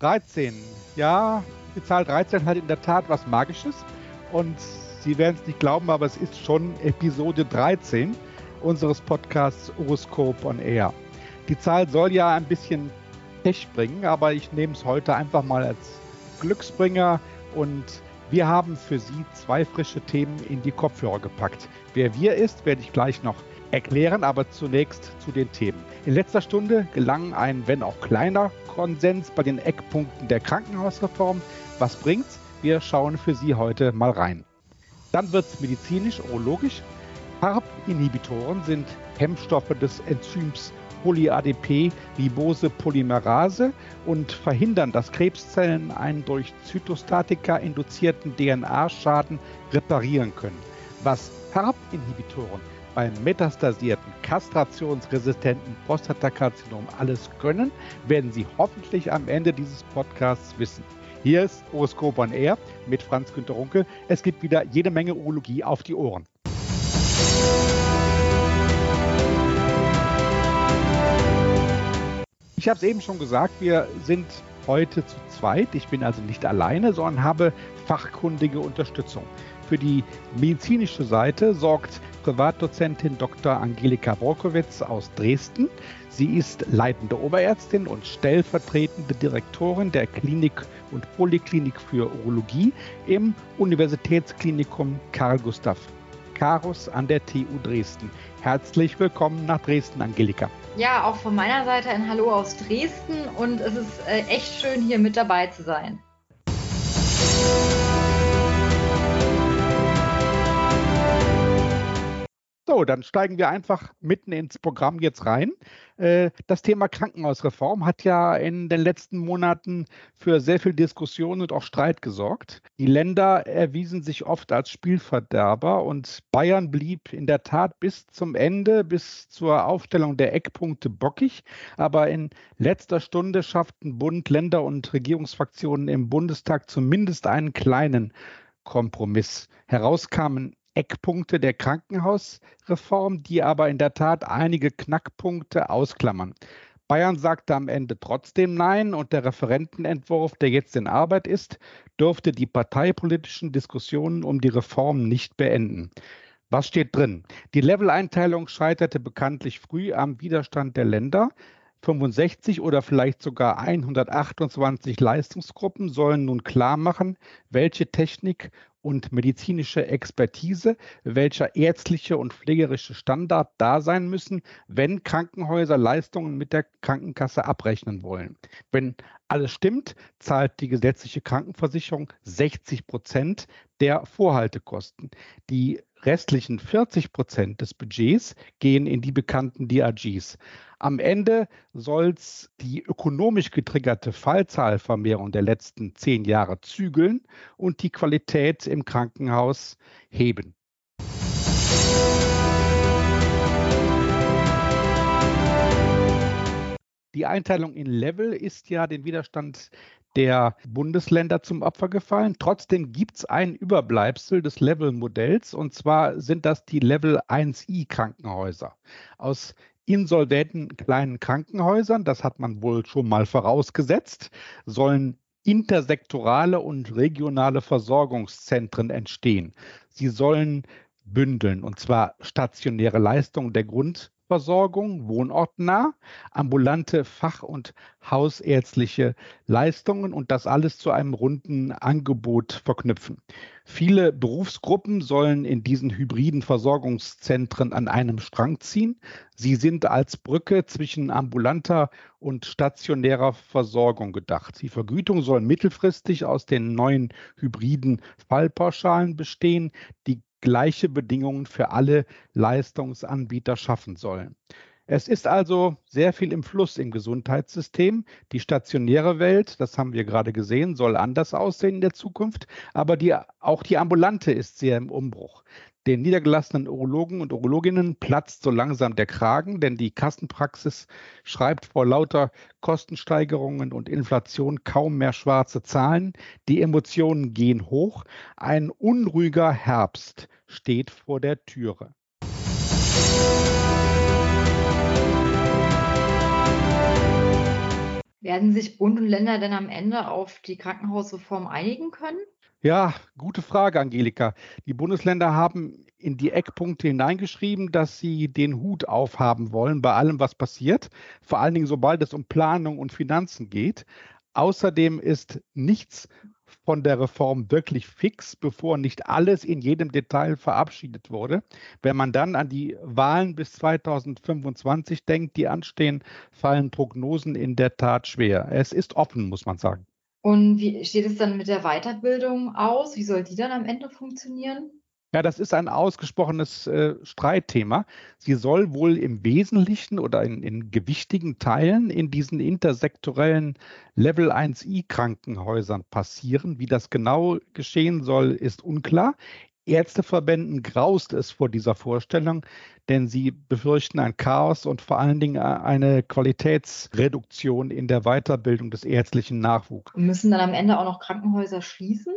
13. Ja, die Zahl 13 hat in der Tat was Magisches. Und Sie werden es nicht glauben, aber es ist schon Episode 13 unseres Podcasts Horoscope on Air. Die Zahl soll ja ein bisschen Pech bringen, aber ich nehme es heute einfach mal als Glücksbringer und wir haben für Sie zwei frische Themen in die Kopfhörer gepackt. Wer wir ist, werde ich gleich noch erklären, aber zunächst zu den Themen. In letzter Stunde gelang ein, wenn auch kleiner, Konsens bei den Eckpunkten der Krankenhausreform. Was bringt's? Wir schauen für Sie heute mal rein. Dann wird es medizinisch, urologisch. PARP-Inhibitoren sind Hemmstoffe des Enzyms Poly-ADP-Ribose-Polymerase und verhindern, dass Krebszellen einen durch Zytostatika induzierten DNA-Schaden reparieren können. Was PARP-Inhibitoren beim metastasierten, kastrationsresistenten Prostatakarzinom alles können, werden Sie hoffentlich am Ende dieses Podcasts wissen. Hier ist Horoskop on Air mit Franz Günter Runke. Es gibt wieder jede Menge Urologie auf die Ohren. Ich habe es eben schon gesagt, wir sind heute zu zweit. Ich bin also nicht alleine, sondern habe fachkundige Unterstützung. Für die medizinische Seite sorgt Privatdozentin Dr. Angelika Borkowitz aus Dresden. Sie ist leitende Oberärztin und stellvertretende Direktorin der Klinik und Poliklinik für Urologie im Universitätsklinikum Karl Gustav Karus an der TU Dresden. Herzlich willkommen nach Dresden, Angelika. Ja, auch von meiner Seite ein Hallo aus Dresden und es ist äh, echt schön, hier mit dabei zu sein. So, dann steigen wir einfach mitten ins Programm jetzt rein. Äh, das Thema Krankenhausreform hat ja in den letzten Monaten für sehr viel Diskussion und auch Streit gesorgt. Die Länder erwiesen sich oft als Spielverderber und Bayern blieb in der Tat bis zum Ende, bis zur Aufstellung der Eckpunkte bockig. Aber in letzter Stunde schafften Bund, Länder und Regierungsfraktionen im Bundestag zumindest einen kleinen Kompromiss. Heraus kamen Eckpunkte der Krankenhausreform, die aber in der Tat einige Knackpunkte ausklammern. Bayern sagte am Ende trotzdem Nein und der Referentenentwurf, der jetzt in Arbeit ist, dürfte die parteipolitischen Diskussionen um die Reform nicht beenden. Was steht drin? Die Leveleinteilung scheiterte bekanntlich früh am Widerstand der Länder. 65 oder vielleicht sogar 128 Leistungsgruppen sollen nun klar machen, welche Technik und medizinische Expertise, welcher ärztliche und pflegerische Standard da sein müssen, wenn Krankenhäuser Leistungen mit der Krankenkasse abrechnen wollen. Wenn alles stimmt, zahlt die gesetzliche Krankenversicherung 60 Prozent der Vorhaltekosten. Die restlichen 40 Prozent des Budgets gehen in die bekannten DRGs. Am Ende soll es die ökonomisch getriggerte Fallzahlvermehrung der letzten zehn Jahre zügeln und die Qualität im Krankenhaus heben. Die Einteilung in Level ist ja den Widerstand der Bundesländer zum Opfer gefallen. Trotzdem gibt es ein Überbleibsel des Level-Modells und zwar sind das die Level 1i Krankenhäuser. Aus insolventen kleinen Krankenhäusern, das hat man wohl schon mal vorausgesetzt, sollen intersektorale und regionale Versorgungszentren entstehen. Sie sollen bündeln, und zwar stationäre Leistungen der Grund Versorgung, wohnortnah, ambulante Fach- und hausärztliche Leistungen und das alles zu einem runden Angebot verknüpfen. Viele Berufsgruppen sollen in diesen hybriden Versorgungszentren an einem Strang ziehen. Sie sind als Brücke zwischen ambulanter und stationärer Versorgung gedacht. Die Vergütung soll mittelfristig aus den neuen hybriden Fallpauschalen bestehen, die gleiche Bedingungen für alle Leistungsanbieter schaffen sollen. Es ist also sehr viel im Fluss im Gesundheitssystem. Die stationäre Welt, das haben wir gerade gesehen, soll anders aussehen in der Zukunft, aber die, auch die ambulante ist sehr im Umbruch. Den niedergelassenen Urologen und Urologinnen platzt so langsam der Kragen, denn die Kassenpraxis schreibt vor lauter Kostensteigerungen und Inflation kaum mehr schwarze Zahlen. Die Emotionen gehen hoch. Ein unruhiger Herbst steht vor der Türe. Werden sich Bund und Länder denn am Ende auf die Krankenhausreform einigen können? Ja, gute Frage, Angelika. Die Bundesländer haben in die Eckpunkte hineingeschrieben, dass sie den Hut aufhaben wollen bei allem, was passiert, vor allen Dingen sobald es um Planung und Finanzen geht. Außerdem ist nichts von der Reform wirklich fix, bevor nicht alles in jedem Detail verabschiedet wurde. Wenn man dann an die Wahlen bis 2025 denkt, die anstehen, fallen Prognosen in der Tat schwer. Es ist offen, muss man sagen. Und wie steht es dann mit der Weiterbildung aus? Wie soll die dann am Ende funktionieren? Ja, das ist ein ausgesprochenes äh, Streitthema. Sie soll wohl im Wesentlichen oder in, in gewichtigen Teilen in diesen intersektorellen Level 1i Krankenhäusern passieren. Wie das genau geschehen soll, ist unklar. Ärzteverbänden graust es vor dieser Vorstellung, denn sie befürchten ein Chaos und vor allen Dingen eine Qualitätsreduktion in der Weiterbildung des ärztlichen Nachwuchs. Müssen dann am Ende auch noch Krankenhäuser schließen?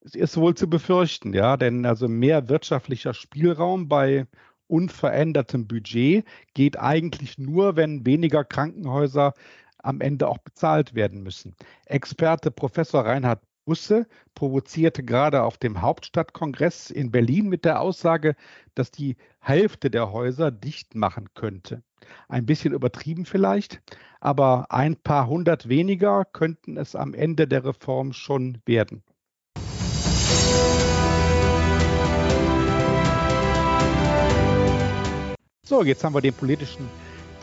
Es ist wohl zu befürchten, ja, denn also mehr wirtschaftlicher Spielraum bei unverändertem Budget geht eigentlich nur, wenn weniger Krankenhäuser am Ende auch bezahlt werden müssen. Experte Professor Reinhard Busse provozierte gerade auf dem Hauptstadtkongress in Berlin mit der Aussage, dass die Hälfte der Häuser dicht machen könnte. Ein bisschen übertrieben vielleicht, aber ein paar hundert weniger könnten es am Ende der Reform schon werden. So, jetzt haben wir den politischen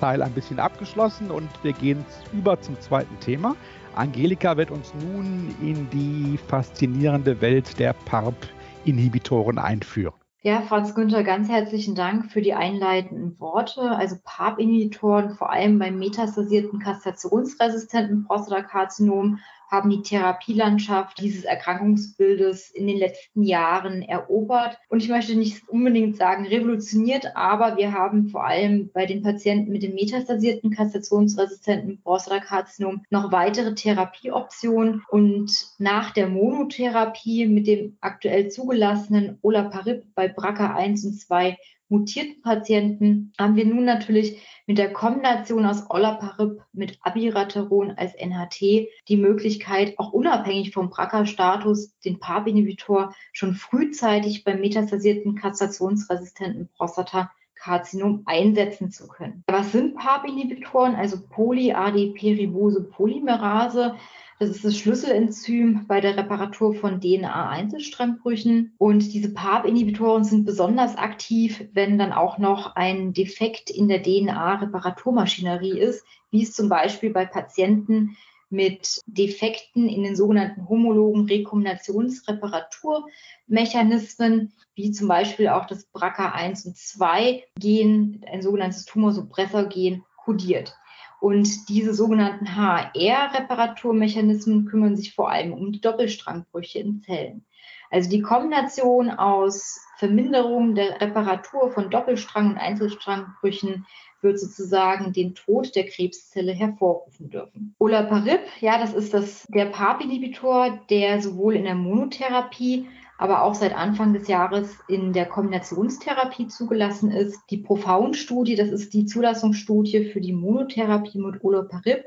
Teil ein bisschen abgeschlossen und wir gehen über zum zweiten Thema. Angelika wird uns nun in die faszinierende Welt der PARP-Inhibitoren einführen. Ja, Franz Günther, ganz herzlichen Dank für die einleitenden Worte. Also PARP-Inhibitoren, vor allem beim metastasierten kastrationsresistenten Prostatakarzinom, haben die Therapielandschaft dieses Erkrankungsbildes in den letzten Jahren erobert. Und ich möchte nicht unbedingt sagen revolutioniert, aber wir haben vor allem bei den Patienten mit dem metastasierten kastrationsresistenten Prostatakarzinom noch weitere Therapieoptionen. Und nach der Monotherapie mit dem aktuell zugelassenen Olaparib bei BRCA1 und 2 mutierten Patienten haben wir nun natürlich mit der Kombination aus Olaparib mit Abiraterone als NHT die Möglichkeit, auch unabhängig vom BRCA-Status den PARP-Inhibitor schon frühzeitig beim metastasierten kastrationsresistenten Prostata Karzinom einsetzen zu können. Was sind PARP-Inhibitoren? Also Poly-ADP-Ribose-Polymerase das ist das Schlüsselenzym bei der Reparatur von DNA-Einzelstrangbrüchen. Und diese PARP-Inhibitoren sind besonders aktiv, wenn dann auch noch ein Defekt in der DNA-Reparaturmaschinerie ist, wie es zum Beispiel bei Patienten mit Defekten in den sogenannten homologen Rekombinationsreparaturmechanismen, wie zum Beispiel auch das BRCA1 und 2 Gen, ein sogenanntes Tumorsuppressor-Gen, kodiert. Und diese sogenannten HR-Reparaturmechanismen kümmern sich vor allem um die Doppelstrangbrüche in Zellen. Also die Kombination aus Verminderung der Reparatur von Doppelstrang- und Einzelstrangbrüchen wird sozusagen den Tod der Krebszelle hervorrufen dürfen. Olaparib, ja, das ist das, der PARP-Inhibitor, der sowohl in der Monotherapie aber auch seit Anfang des Jahres in der Kombinationstherapie zugelassen ist. Die Profound-Studie, das ist die Zulassungsstudie für die Monotherapie mit Olaparib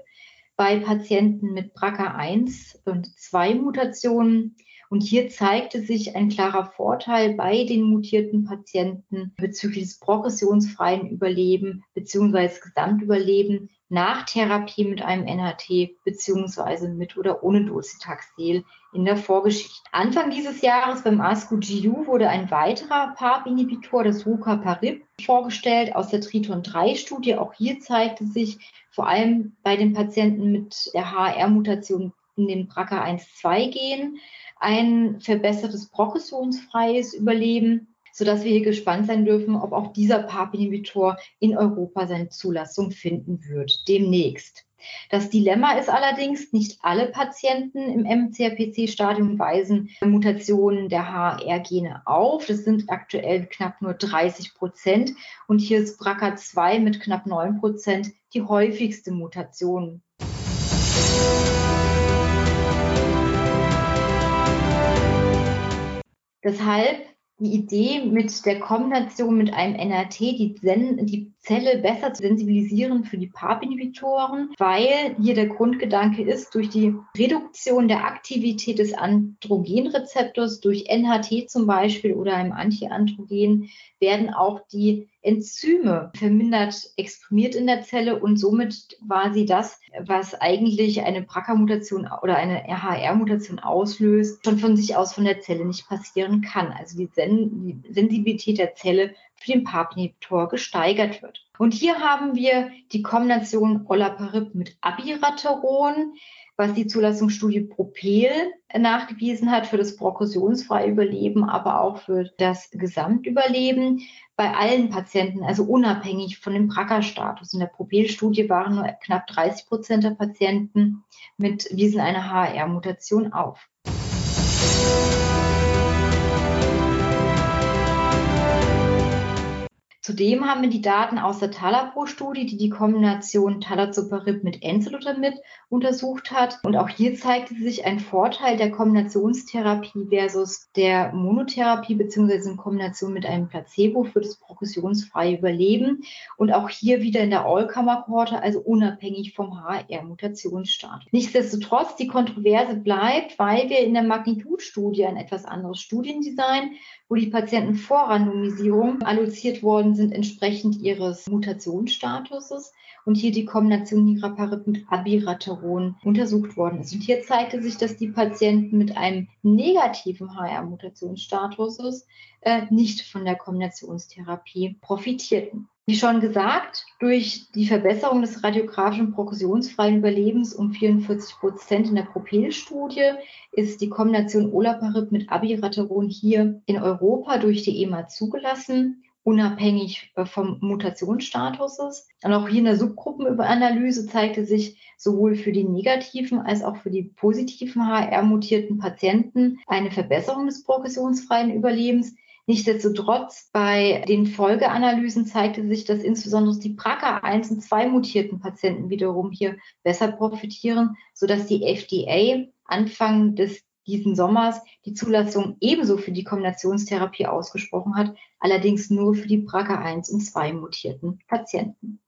bei Patienten mit BRCA1 und 2 Mutationen. Und hier zeigte sich ein klarer Vorteil bei den mutierten Patienten bezüglich des progressionsfreien Überleben bzw. Gesamtüberleben nach Therapie mit einem NHT beziehungsweise mit oder ohne Docetaxel in der Vorgeschichte. Anfang dieses Jahres beim ASCO-GU wurde ein weiterer PARP-Inhibitor, das Rucaparib, vorgestellt aus der Triton-3-Studie. Auch hier zeigte sich vor allem bei den Patienten mit der HR-Mutation in den BRCA1-2-Gen ein verbessertes progressionsfreies Überleben sodass wir hier gespannt sein dürfen, ob auch dieser PARP-Inhibitor in Europa seine Zulassung finden wird, demnächst. Das Dilemma ist allerdings, nicht alle Patienten im MCRPC-Stadium weisen Mutationen der HR-Gene auf. Das sind aktuell knapp nur 30 Prozent. Und hier ist BRCA2 mit knapp 9 Prozent die häufigste Mutation. Deshalb die Idee mit der Kombination mit einem NRT, die, Sen die Zelle besser zu sensibilisieren für die PARP-Inhibitoren, weil hier der Grundgedanke ist, durch die Reduktion der Aktivität des Androgenrezeptors durch NHT zum Beispiel oder einem Antiandrogen werden auch die Enzyme vermindert exprimiert in der Zelle und somit quasi das, was eigentlich eine BRCA-Mutation oder eine RHR-Mutation auslöst, schon von sich aus von der Zelle nicht passieren kann. Also die, Sen die Sensibilität der Zelle für den PARP-Inhibitor gesteigert wird. Und hier haben wir die Kombination Olaparib mit Abiraterol was die Zulassungsstudie Propel nachgewiesen hat für das proklusionsfreie Überleben, aber auch für das Gesamtüberleben bei allen Patienten, also unabhängig von dem BRCA-Status. In der Propel-Studie waren nur knapp 30 Prozent der Patienten mit wiesen eine HR-Mutation auf. Zudem haben wir die Daten aus der Talapro-Studie, die die Kombination Talazoparib mit Enzalutamid untersucht hat. Und auch hier zeigte sich ein Vorteil der Kombinationstherapie versus der Monotherapie beziehungsweise in Kombination mit einem Placebo für das progressionsfreie Überleben. Und auch hier wieder in der Allkammer-Kohorte, also unabhängig vom HR-Mutationsstatus. Nichtsdestotrotz, die Kontroverse bleibt, weil wir in der Magnitude-Studie ein etwas anderes Studiendesign wo die Patienten vor Randomisierung alloziert worden sind, entsprechend ihres Mutationsstatuses und hier die Kombination Niraparib mit Abiraterol untersucht worden ist. Und hier zeigte sich, dass die Patienten mit einem negativen HR-Mutationsstatus äh, nicht von der Kombinationstherapie profitierten. Wie schon gesagt, durch die Verbesserung des radiografischen progressionsfreien Überlebens um 44 Prozent in der Propel-Studie ist die Kombination Olaparib mit Abiraterol hier in Europa durch die EMA zugelassen, unabhängig äh, vom Mutationsstatus. Und auch hier in der Subgruppenanalyse zeigte sich sowohl für die negativen als auch für die positiven HR-mutierten Patienten eine Verbesserung des progressionsfreien Überlebens. Nichtsdestotrotz bei den Folgeanalysen zeigte sich, dass insbesondere die BRCA1 und 2 mutierten Patienten wiederum hier besser profitieren, sodass die FDA Anfang des diesen Sommers die Zulassung ebenso für die Kombinationstherapie ausgesprochen hat, allerdings nur für die BRCA1 und 2 mutierten Patienten.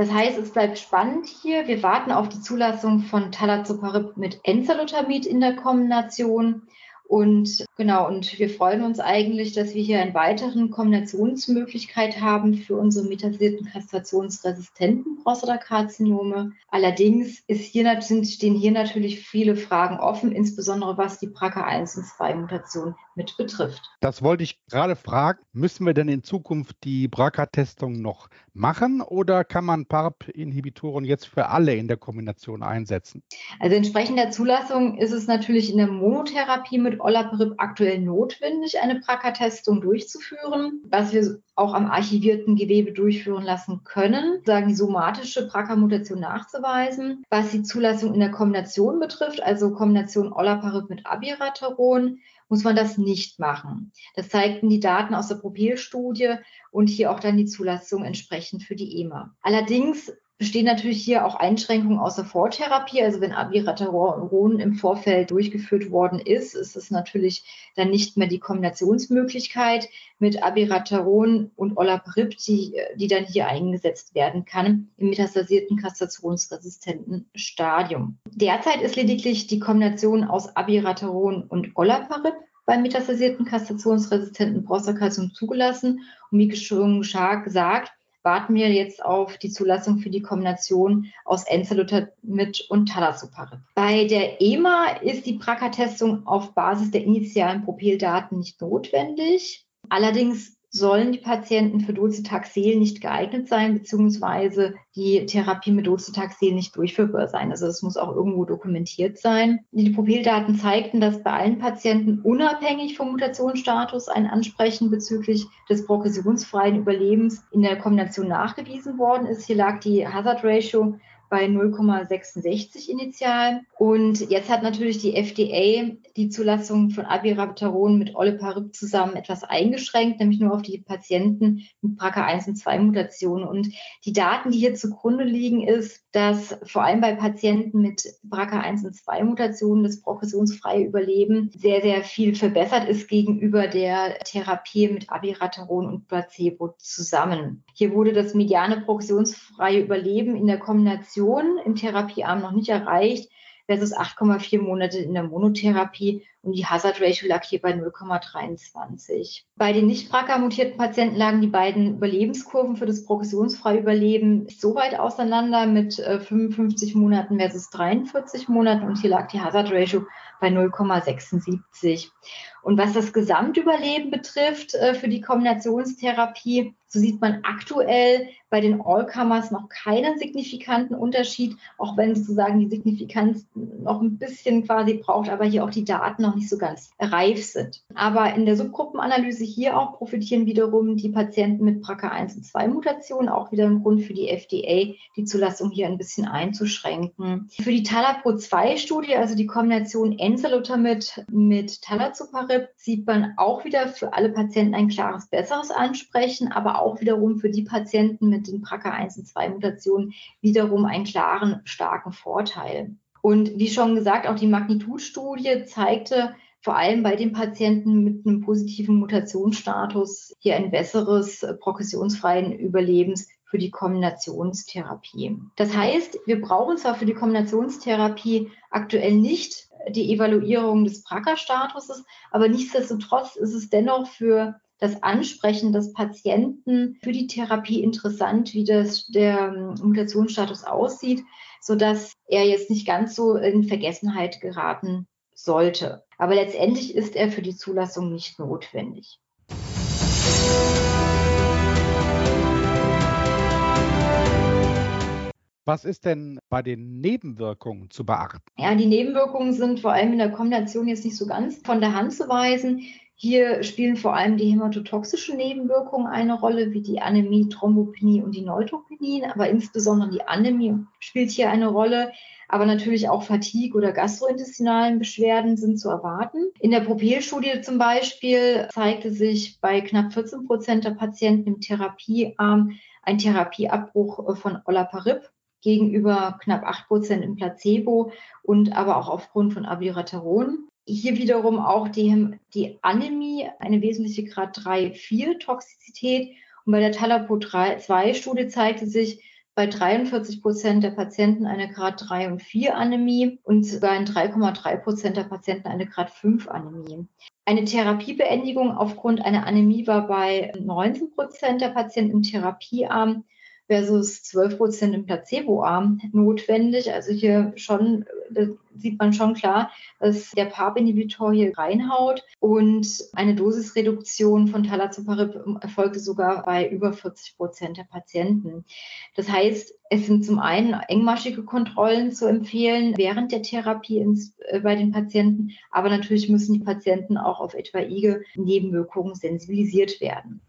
Das heißt, es bleibt spannend hier. Wir warten auf die Zulassung von Talazoparib mit Enzalutamid in der Kombination. Und genau, und wir freuen uns eigentlich, dass wir hier eine weitere Kombinationsmöglichkeit haben für unsere metasierten kastrationsresistenten Prostatakarzinome. Allerdings ist hier, sind, stehen hier natürlich viele Fragen offen, insbesondere was die BRCA1 und 2 Mutation mit betrifft. Das wollte ich gerade fragen. Müssen wir denn in Zukunft die BRCA-Testung noch machen oder kann man PARP-Inhibitoren jetzt für alle in der Kombination einsetzen? Also entsprechend der Zulassung ist es natürlich in der Monotherapie mit Olaparib aktuell notwendig, eine BRCA-Testung durchzuführen, was wir auch am archivierten Gewebe durchführen lassen können, sagen die somatische BRCA-Mutation nachzuweisen. Was die Zulassung in der Kombination betrifft, also Kombination Olaparib mit Abiraterol, muss man das nicht machen. Das zeigten die Daten aus der Propel-Studie und hier auch dann die Zulassung entsprechend für die EMA. Allerdings bestehen natürlich hier auch Einschränkungen außer Vortherapie. Also wenn Abiraterol im Vorfeld durchgeführt worden ist, ist es natürlich dann nicht mehr die Kombinationsmöglichkeit mit Abiraterol und Olaparib, die, die dann hier eingesetzt werden kann im metastasierten kastrationsresistenten Stadium. Derzeit ist lediglich die Kombination aus Abiraterol und Olaparib beim metastasierten kastrationsresistenten Prostatakarzinom zugelassen. Und wie schon gesagt, warten wir jetzt auf die Zulassung für die Kombination aus Enzalutamid und Talazoparib. Bei der EMA ist die BRCA-Testung auf Basis der initialen Propeldaten nicht notwendig. Allerdings sollen die Patienten für Docetaxel nicht geeignet sein, beziehungsweise die Therapie mit Docetaxel nicht durchführbar sein. Also das muss auch irgendwo dokumentiert sein. Die Pupildaten zeigten, dass bei allen Patienten unabhängig vom Mutationsstatus ein Ansprechen bezüglich des progressionsfreien Überlebens in der Kombination nachgewiesen worden ist. Hier lag die Hazard Ratio bei 0,66 initial. Und jetzt hat natürlich die FDA die Zulassung von Abiraterone mit Oleparib zusammen etwas eingeschränkt, nämlich nur auf die Patienten mit BRCA1 und 2 Mutationen. Und die Daten, die hier zugrunde liegen, ist, dass vor allem bei Patienten mit BRCA1 und 2 Mutationen das progressionsfreie Überleben sehr, sehr viel verbessert ist gegenüber der Therapie mit Abiraterone und Placebo zusammen. Hier wurde das mediane progressionsfreie Überleben in der Kombination im Therapiearm noch nicht erreicht versus 8,4 Monate in der Monotherapie und die Hazard Ratio lag hier bei 0,23. Bei den nicht BRCA-mutierten Patienten lagen die beiden Überlebenskurven für das progressionsfreie Überleben so weit auseinander mit 55 äh, Monaten versus 43 Monaten und hier lag die Hazard Ratio bei 0,76. Und was das Gesamtüberleben betrifft äh, für die Kombinationstherapie, so sieht man aktuell bei den Allcomers noch keinen signifikanten Unterschied, auch wenn sozusagen die Signifikanz noch ein bisschen quasi braucht, aber hier auch die Daten noch nicht so ganz reif sind. Aber in der Subgruppenanalyse hier auch profitieren wiederum die Patienten mit BRCA1 und 2 Mutationen, auch wieder ein Grund für die FDA, die Zulassung hier ein bisschen einzuschränken. Für die Talapro-2-Studie, also die Kombination Enzalutamid mit Talazoparib, sieht man auch wieder für alle Patienten ein klares besseres Ansprechen, aber auch wiederum für die Patienten mit den BRCA1 und 2 Mutationen wiederum einen klaren, starken Vorteil. Und wie schon gesagt, auch die Magnitudstudie zeigte vor allem bei den Patienten mit einem positiven Mutationsstatus hier ein besseres progressionsfreien Überlebens für die Kombinationstherapie. Das heißt, wir brauchen zwar für die Kombinationstherapie aktuell nicht die Evaluierung des BRCA-Statuses, aber nichtsdestotrotz ist es dennoch für das Ansprechen des Patienten für die Therapie interessant, wie das der ähm, Mutationsstatus aussieht, sodass er jetzt nicht ganz so in Vergessenheit geraten sollte. Aber letztendlich ist er für die Zulassung nicht notwendig. Was ist denn bei den Nebenwirkungen zu beachten? Ja, die Nebenwirkungen sind vor allem in der Kombination jetzt nicht so ganz von der Hand zu weisen. Hier spielen vor allem die hämatotoxischen Nebenwirkungen eine Rolle, wie die Anämie, Thrombopenie und die Neutropenie, aber insbesondere die Anämie spielt hier eine Rolle. Aber natürlich auch Fatigue oder gastrointestinalen Beschwerden sind zu erwarten. In der Propel-Studie zum Beispiel zeigte sich bei knapp 14 Prozent der Patienten im Therapiearm ein Therapieabbruch von Olaparib gegenüber knapp 8 Prozent im Placebo und aber auch aufgrund von Abiraterone hier wiederum auch die, die Anämie, eine wesentliche Grad 3-4-Toxizität. Und bei der Talapo-2-Studie zeigte sich bei 43 Prozent der Patienten eine Grad 3 und 4 Anämie und sogar in 3,3 Prozent der Patienten eine Grad 5 Anämie. Eine Therapiebeendigung aufgrund einer Anämie war bei 19 Prozent der Patienten im Therapiearm versus 12 Prozent im Placeboarm notwendig. Also hier schon, sieht man schon klar, dass der PARP-Inhibitor hier reinhaut und eine Dosisreduktion von Talazoparib erfolgte sogar bei über 40 Prozent der Patienten. Das heißt, es sind zum einen engmaschige Kontrollen zu empfehlen während der Therapie ins, äh, bei den Patienten, aber natürlich müssen die Patienten auch auf etwaige Nebenwirkungen sensibilisiert werden.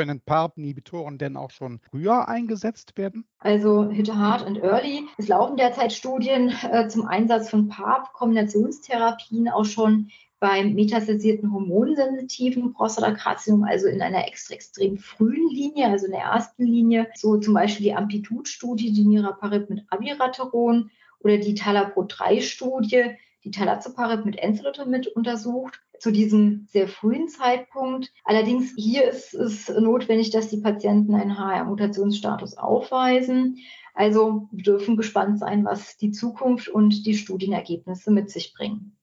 Können PARP-Inhibitoren denn auch schon früher eingesetzt werden? Also Hit Hard und Early. Es laufen derzeit Studien äh, zum Einsatz von PARP-Kombinationstherapien auch schon beim metastasierten hormonsensitiven Prostatakarzinom, also in einer extra extrem frühen Linie, also in der ersten Linie, so zum Beispiel die Amplitude-Studie, die Niraparib mit Abiraterone oder die Talapro-3-Studie, die Talazoparib mit Enzalutamid untersucht zu diesem sehr frühen Zeitpunkt. Allerdings hier ist es notwendig, dass die Patienten einen HR-Mutationsstatus aufweisen. Also wir dürfen gespannt sein, was die Zukunft und die Studienergebnisse mit sich bringen.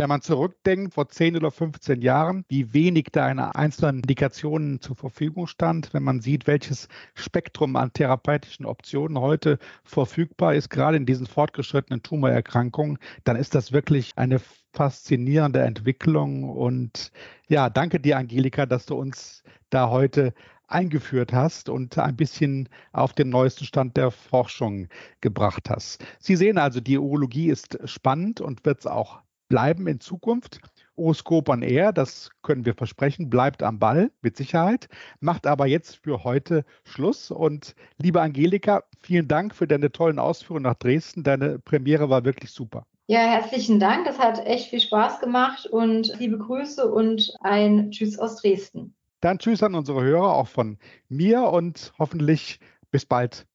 Wenn man zurückdenkt, vor 10 oder 15 Jahren, wie wenig da in einzelnen Indikationen zur Verfügung stand, wenn man sieht, welches Spektrum an therapeutischen Optionen heute verfügbar ist, gerade in diesen fortgeschrittenen Tumorerkrankungen, dann ist das wirklich eine faszinierende Entwicklung. Und ja, danke dir, Angelika, dass du uns da heute eingeführt hast und ein bisschen auf den neuesten Stand der Forschung gebracht hast. Sie sehen also, die Urologie ist spannend und wird es auch bleiben in Zukunft. Horoskop on Air, das können wir versprechen, bleibt am Ball mit Sicherheit, macht aber jetzt für heute Schluss. Und liebe Angelika, vielen Dank für deine tollen Ausführungen nach Dresden. Deine Premiere war wirklich super. Ja, herzlichen Dank. Das hat echt viel Spaß gemacht und liebe Grüße und ein Tschüss aus Dresden. Dann Tschüss an unsere Hörer auch von mir und hoffentlich bis bald